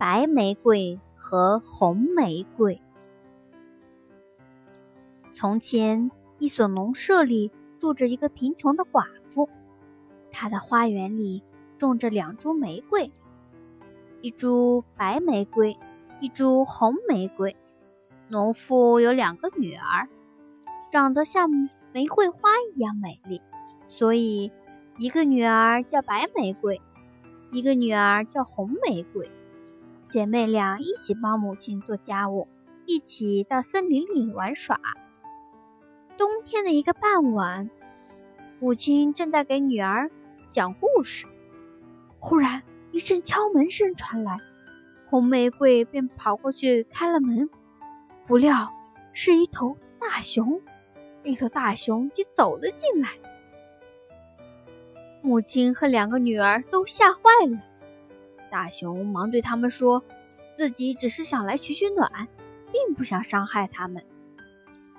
白玫瑰和红玫瑰。从前，一所农舍里住着一个贫穷的寡妇，她的花园里种着两株玫瑰，一株白玫瑰，一株红玫瑰。农妇有两个女儿，长得像玫瑰花一样美丽，所以一个女儿叫白玫瑰，一个女儿叫红玫瑰。姐妹俩一起帮母亲做家务，一起到森林里玩耍。冬天的一个傍晚，母亲正在给女儿讲故事，忽然一阵敲门声传来，红玫瑰便跑过去开了门，不料是一头大熊，一头大熊就走了进来。母亲和两个女儿都吓坏了。大熊忙对他们说：“自己只是想来取取暖，并不想伤害他们。”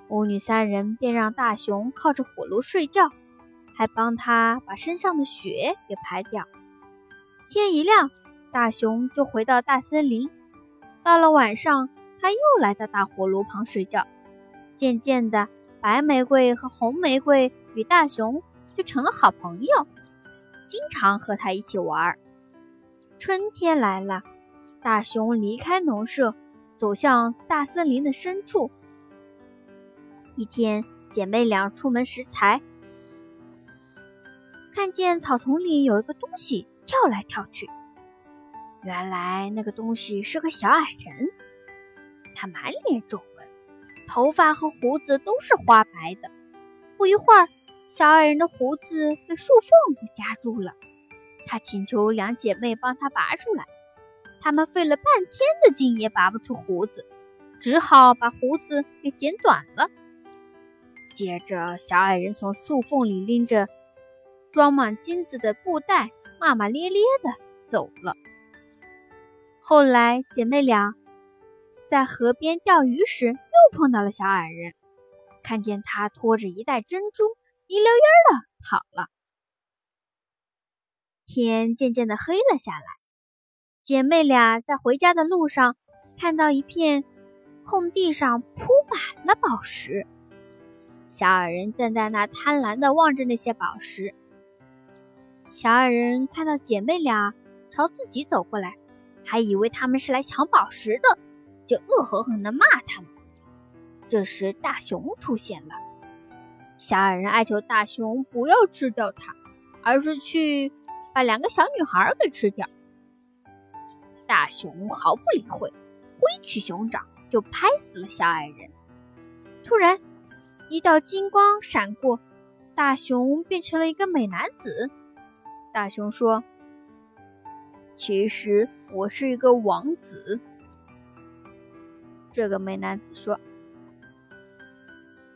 母女三人便让大熊靠着火炉睡觉，还帮他把身上的雪给排掉。天一亮，大熊就回到大森林。到了晚上，他又来到大火炉旁睡觉。渐渐的，白玫瑰和红玫瑰与大熊就成了好朋友，经常和他一起玩。春天来了，大熊离开农舍，走向大森林的深处。一天，姐妹俩出门拾柴，看见草丛里有一个东西跳来跳去。原来那个东西是个小矮人，他满脸皱纹，头发和胡子都是花白的。不一会儿，小矮人的胡子被树缝给夹住了。他请求两姐妹帮他拔出来，他们费了半天的劲也拔不出胡子，只好把胡子给剪短了。接着，小矮人从树缝里拎着装满金子的布袋，骂骂咧咧的走了。后来，姐妹俩在河边钓鱼时又碰到了小矮人，看见他拖着一袋珍珠，一溜烟的跑了。天渐渐的黑了下来，姐妹俩在回家的路上看到一片空地上铺满了宝石。小矮人站在那贪婪的望着那些宝石。小矮人看到姐妹俩朝自己走过来，还以为他们是来抢宝石的，就恶狠狠地骂他们。这时大熊出现了，小矮人哀求大熊不要吃掉它，而是去。把两个小女孩给吃掉。大熊毫不理会，挥起熊掌就拍死了小矮人。突然，一道金光闪过，大熊变成了一个美男子。大熊说：“其实我是一个王子。”这个美男子说：“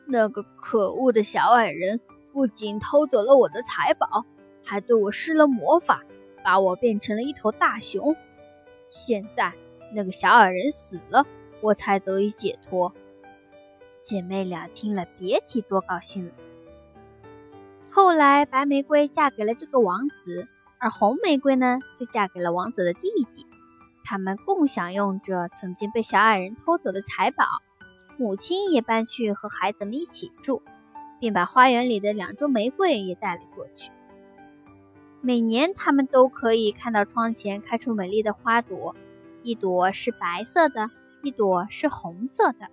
那个可恶的小矮人不仅偷走了我的财宝。”还对我施了魔法，把我变成了一头大熊。现在那个小矮人死了，我才得以解脱。姐妹俩听了，别提多高兴了。后来，白玫瑰嫁给了这个王子，而红玫瑰呢，就嫁给了王子的弟弟。他们共享用着曾经被小矮人偷走的财宝。母亲也搬去和孩子们一起住，并把花园里的两株玫瑰也带了过去。每年，他们都可以看到窗前开出美丽的花朵，一朵是白色的，一朵是红色的。